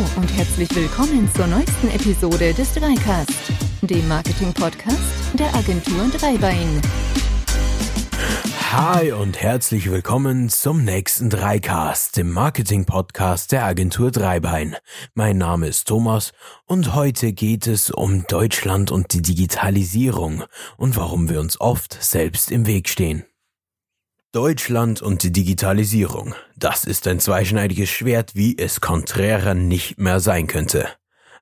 Hallo und herzlich willkommen zur neuesten Episode des Dreicast, dem Marketing-Podcast der Agentur Dreibein. Hi und herzlich willkommen zum nächsten Dreicast, dem Marketing-Podcast der Agentur Dreibein. Mein Name ist Thomas und heute geht es um Deutschland und die Digitalisierung und warum wir uns oft selbst im Weg stehen. Deutschland und die Digitalisierung. Das ist ein zweischneidiges Schwert, wie es konträrer nicht mehr sein könnte.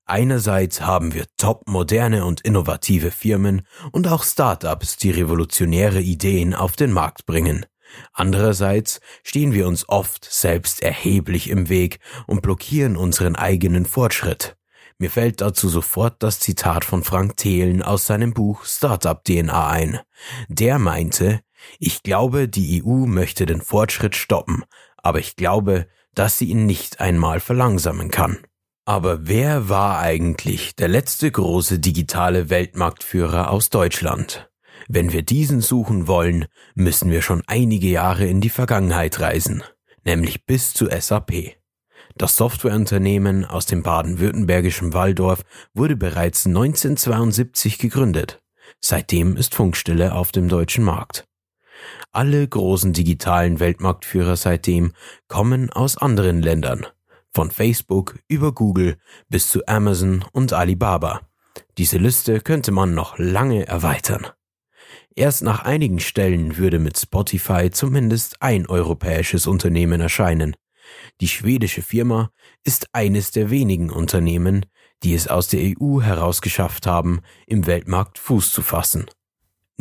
Einerseits haben wir top moderne und innovative Firmen und auch Startups, die revolutionäre Ideen auf den Markt bringen. Andererseits stehen wir uns oft selbst erheblich im Weg und blockieren unseren eigenen Fortschritt. Mir fällt dazu sofort das Zitat von Frank Thelen aus seinem Buch Startup DNA ein. Der meinte, ich glaube, die EU möchte den Fortschritt stoppen, aber ich glaube, dass sie ihn nicht einmal verlangsamen kann. Aber wer war eigentlich der letzte große digitale Weltmarktführer aus Deutschland? Wenn wir diesen suchen wollen, müssen wir schon einige Jahre in die Vergangenheit reisen, nämlich bis zu SAP. Das Softwareunternehmen aus dem baden-württembergischen Walldorf wurde bereits 1972 gegründet. Seitdem ist Funkstille auf dem deutschen Markt. Alle großen digitalen Weltmarktführer seitdem kommen aus anderen Ländern, von Facebook über Google bis zu Amazon und Alibaba. Diese Liste könnte man noch lange erweitern. Erst nach einigen Stellen würde mit Spotify zumindest ein europäisches Unternehmen erscheinen. Die schwedische Firma ist eines der wenigen Unternehmen, die es aus der EU herausgeschafft haben, im Weltmarkt Fuß zu fassen.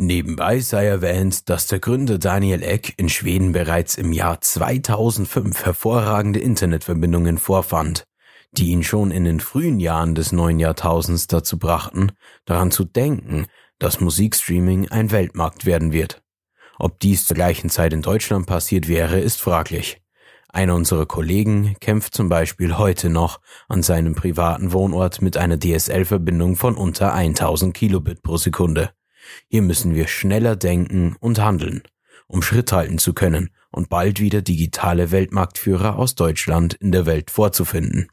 Nebenbei sei erwähnt, dass der Gründer Daniel Eck in Schweden bereits im Jahr 2005 hervorragende Internetverbindungen vorfand, die ihn schon in den frühen Jahren des neuen Jahrtausends dazu brachten, daran zu denken, dass Musikstreaming ein Weltmarkt werden wird. Ob dies zur gleichen Zeit in Deutschland passiert wäre, ist fraglich. Einer unserer Kollegen kämpft zum Beispiel heute noch an seinem privaten Wohnort mit einer DSL-Verbindung von unter 1000 Kilobit pro Sekunde. Hier müssen wir schneller denken und handeln, um Schritt halten zu können und bald wieder digitale Weltmarktführer aus Deutschland in der Welt vorzufinden.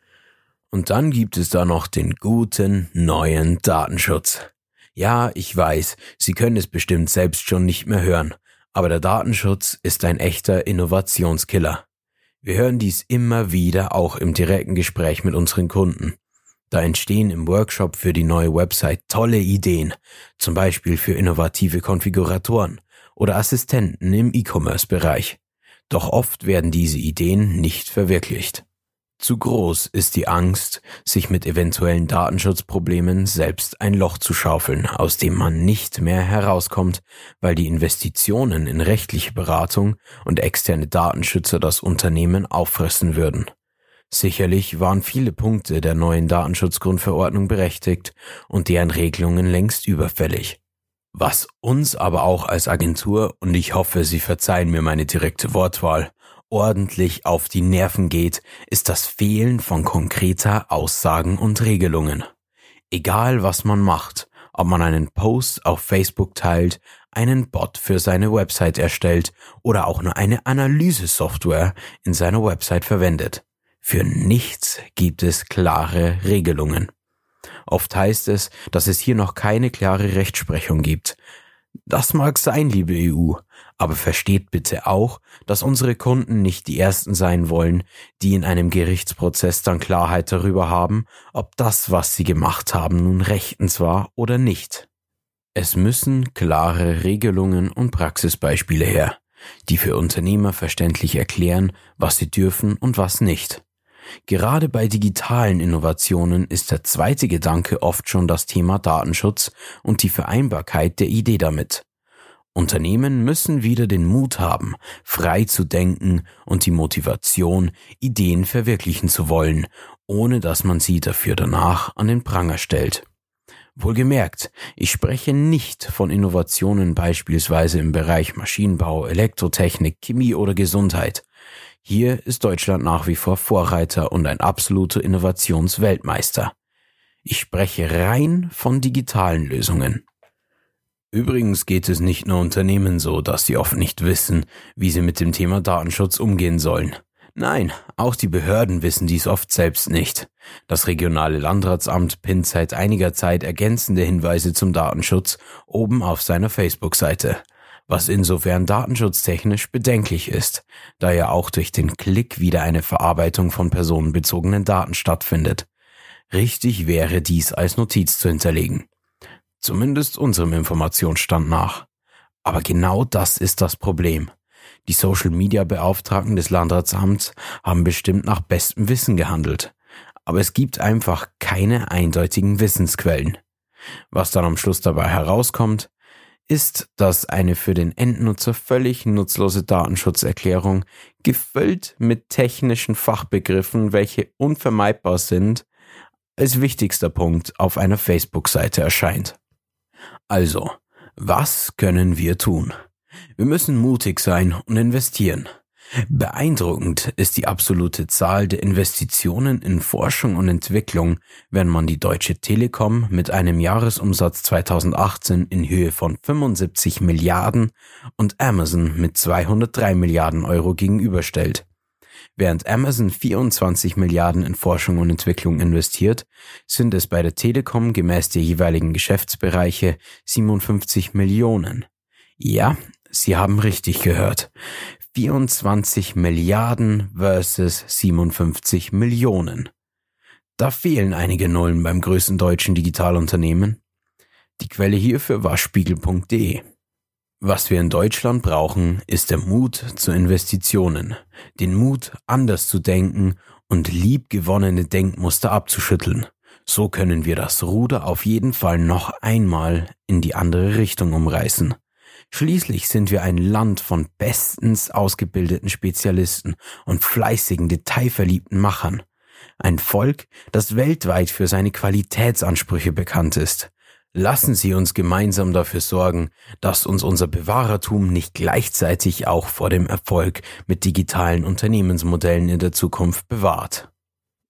Und dann gibt es da noch den guten neuen Datenschutz. Ja, ich weiß, Sie können es bestimmt selbst schon nicht mehr hören, aber der Datenschutz ist ein echter Innovationskiller. Wir hören dies immer wieder auch im direkten Gespräch mit unseren Kunden. Da entstehen im Workshop für die neue Website tolle Ideen, zum Beispiel für innovative Konfiguratoren oder Assistenten im E-Commerce-Bereich. Doch oft werden diese Ideen nicht verwirklicht. Zu groß ist die Angst, sich mit eventuellen Datenschutzproblemen selbst ein Loch zu schaufeln, aus dem man nicht mehr herauskommt, weil die Investitionen in rechtliche Beratung und externe Datenschützer das Unternehmen auffressen würden. Sicherlich waren viele Punkte der neuen Datenschutzgrundverordnung berechtigt und deren Regelungen längst überfällig. Was uns aber auch als Agentur, und ich hoffe, Sie verzeihen mir meine direkte Wortwahl, ordentlich auf die Nerven geht, ist das Fehlen von konkreter Aussagen und Regelungen. Egal was man macht, ob man einen Post auf Facebook teilt, einen Bot für seine Website erstellt oder auch nur eine Analysesoftware in seiner Website verwendet. Für nichts gibt es klare Regelungen. Oft heißt es, dass es hier noch keine klare Rechtsprechung gibt. Das mag sein, liebe EU, aber versteht bitte auch, dass unsere Kunden nicht die Ersten sein wollen, die in einem Gerichtsprozess dann Klarheit darüber haben, ob das, was sie gemacht haben, nun rechtens war oder nicht. Es müssen klare Regelungen und Praxisbeispiele her, die für Unternehmer verständlich erklären, was sie dürfen und was nicht. Gerade bei digitalen Innovationen ist der zweite Gedanke oft schon das Thema Datenschutz und die Vereinbarkeit der Idee damit. Unternehmen müssen wieder den Mut haben, frei zu denken und die Motivation, Ideen verwirklichen zu wollen, ohne dass man sie dafür danach an den Pranger stellt. Wohlgemerkt, ich spreche nicht von Innovationen beispielsweise im Bereich Maschinenbau, Elektrotechnik, Chemie oder Gesundheit. Hier ist Deutschland nach wie vor Vorreiter und ein absoluter Innovationsweltmeister. Ich spreche rein von digitalen Lösungen. Übrigens geht es nicht nur Unternehmen so, dass sie oft nicht wissen, wie sie mit dem Thema Datenschutz umgehen sollen. Nein, auch die Behörden wissen dies oft selbst nicht. Das regionale Landratsamt pinnt seit einiger Zeit ergänzende Hinweise zum Datenschutz oben auf seiner Facebook-Seite, was insofern datenschutztechnisch bedenklich ist, da ja auch durch den Klick wieder eine Verarbeitung von personenbezogenen Daten stattfindet. Richtig wäre dies als Notiz zu hinterlegen. Zumindest unserem Informationsstand nach. Aber genau das ist das Problem. Die Social-Media-Beauftragten des Landratsamts haben bestimmt nach bestem Wissen gehandelt. Aber es gibt einfach keine eindeutigen Wissensquellen. Was dann am Schluss dabei herauskommt, ist, dass eine für den Endnutzer völlig nutzlose Datenschutzerklärung, gefüllt mit technischen Fachbegriffen, welche unvermeidbar sind, als wichtigster Punkt auf einer Facebook-Seite erscheint. Also, was können wir tun? Wir müssen mutig sein und investieren. Beeindruckend ist die absolute Zahl der Investitionen in Forschung und Entwicklung, wenn man die Deutsche Telekom mit einem Jahresumsatz 2018 in Höhe von 75 Milliarden und Amazon mit 203 Milliarden Euro gegenüberstellt. Während Amazon 24 Milliarden in Forschung und Entwicklung investiert, sind es bei der Telekom gemäß der jeweiligen Geschäftsbereiche 57 Millionen. Ja, Sie haben richtig gehört. 24 Milliarden versus 57 Millionen. Da fehlen einige Nullen beim größten deutschen Digitalunternehmen. Die Quelle hierfür war spiegel.de. Was wir in Deutschland brauchen, ist der Mut zu Investitionen, den Mut, anders zu denken und liebgewonnene Denkmuster abzuschütteln. So können wir das Ruder auf jeden Fall noch einmal in die andere Richtung umreißen. Schließlich sind wir ein Land von bestens ausgebildeten Spezialisten und fleißigen, detailverliebten Machern. Ein Volk, das weltweit für seine Qualitätsansprüche bekannt ist. Lassen Sie uns gemeinsam dafür sorgen, dass uns unser Bewahrertum nicht gleichzeitig auch vor dem Erfolg mit digitalen Unternehmensmodellen in der Zukunft bewahrt.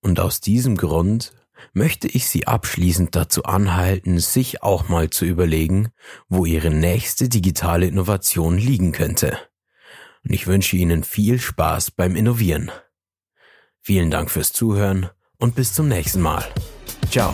Und aus diesem Grund möchte ich Sie abschließend dazu anhalten, sich auch mal zu überlegen, wo Ihre nächste digitale Innovation liegen könnte. Und ich wünsche Ihnen viel Spaß beim Innovieren. Vielen Dank fürs Zuhören und bis zum nächsten Mal. Ciao.